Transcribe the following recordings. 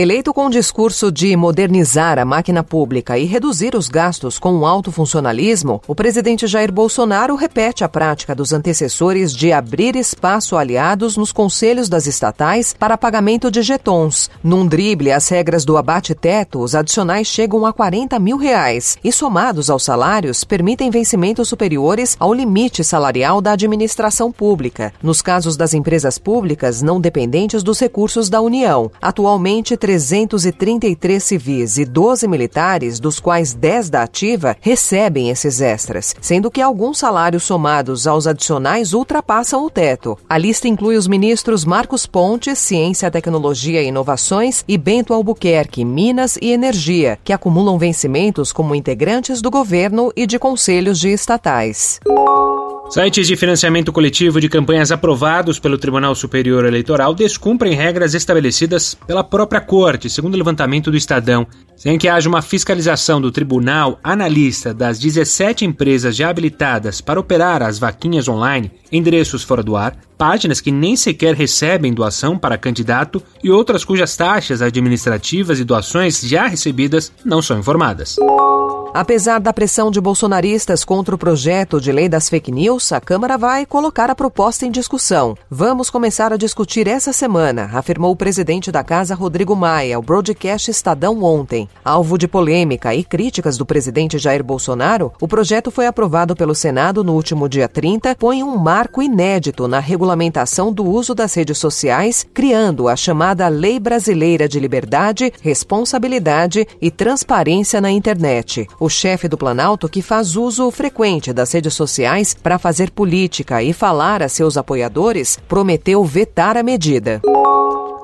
Eleito com o discurso de modernizar a máquina pública e reduzir os gastos com o alto funcionalismo, o presidente Jair Bolsonaro repete a prática dos antecessores de abrir espaço a aliados nos conselhos das estatais para pagamento de jetons. Num drible às regras do abate-teto, os adicionais chegam a 40 mil reais e, somados aos salários, permitem vencimentos superiores ao limite salarial da administração pública. Nos casos das empresas públicas não dependentes dos recursos da União, atualmente 333 civis e 12 militares, dos quais 10 da ativa, recebem esses extras, sendo que alguns salários somados aos adicionais ultrapassam o teto. A lista inclui os ministros Marcos Pontes, Ciência, Tecnologia e Inovações, e Bento Albuquerque, Minas e Energia, que acumulam vencimentos como integrantes do governo e de conselhos de estatais. Sites de financiamento coletivo de campanhas aprovados pelo Tribunal Superior Eleitoral descumprem regras estabelecidas pela própria Corte, segundo o levantamento do Estadão. Sem que haja uma fiscalização do tribunal, analista das 17 empresas já habilitadas para operar as vaquinhas online, endereços fora do ar, páginas que nem sequer recebem doação para candidato e outras cujas taxas administrativas e doações já recebidas não são informadas. Apesar da pressão de bolsonaristas contra o projeto de lei das fake news, a Câmara vai colocar a proposta em discussão. Vamos começar a discutir essa semana, afirmou o presidente da Casa, Rodrigo Maia, ao broadcast Estadão ontem. Alvo de polêmica e críticas do presidente Jair Bolsonaro, o projeto foi aprovado pelo Senado no último dia 30, põe um marco inédito na regulamentação do uso das redes sociais, criando a chamada Lei Brasileira de Liberdade, Responsabilidade e Transparência na Internet o chefe do Planalto, que faz uso frequente das redes sociais para fazer política e falar a seus apoiadores, prometeu vetar a medida.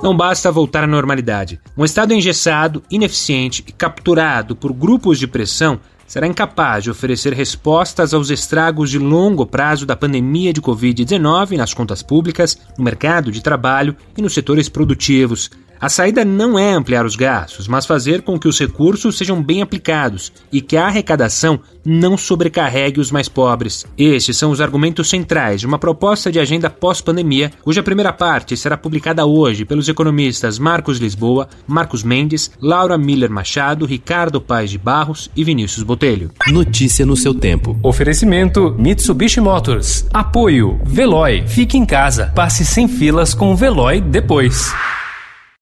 Não basta voltar à normalidade. Um Estado engessado, ineficiente e capturado por grupos de pressão será incapaz de oferecer respostas aos estragos de longo prazo da pandemia de Covid-19 nas contas públicas, no mercado de trabalho e nos setores produtivos. A saída não é ampliar os gastos, mas fazer com que os recursos sejam bem aplicados e que a arrecadação não sobrecarregue os mais pobres. Estes são os argumentos centrais de uma proposta de agenda pós-pandemia, cuja primeira parte será publicada hoje pelos economistas Marcos Lisboa, Marcos Mendes, Laura Miller Machado, Ricardo Paes de Barros e Vinícius Botelho. Notícia no seu tempo. Oferecimento Mitsubishi Motors. Apoio Veloy. Fique em casa. Passe sem filas com o Veloy depois.